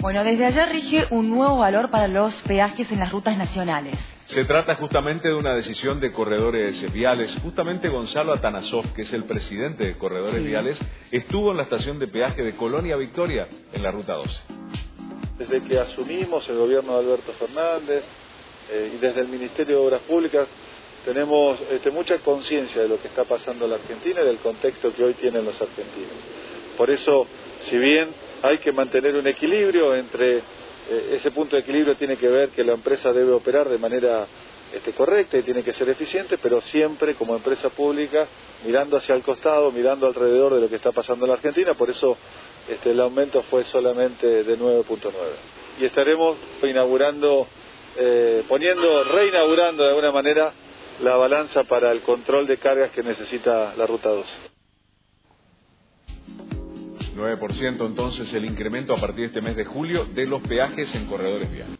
Bueno, desde ayer rige un nuevo valor para los peajes en las rutas nacionales. Se trata justamente de una decisión de corredores viales. Justamente Gonzalo Atanasov, que es el presidente de Corredores Viales, estuvo en la estación de peaje de Colonia Victoria en la ruta 12. Desde que asumimos el gobierno de Alberto Fernández eh, y desde el Ministerio de Obras Públicas tenemos este, mucha conciencia de lo que está pasando en la Argentina y del contexto que hoy tienen los argentinos. Por eso, si bien hay que mantener un equilibrio entre eh, ese punto de equilibrio tiene que ver que la empresa debe operar de manera este, correcta y tiene que ser eficiente, pero siempre como empresa pública mirando hacia el costado, mirando alrededor de lo que está pasando en la Argentina, por eso este, el aumento fue solamente de 9.9. Y estaremos inaugurando, eh, poniendo, reinaugurando de alguna manera la balanza para el control de cargas que necesita la Ruta 12. 9% entonces el incremento a partir de este mes de julio de los peajes en corredores viales.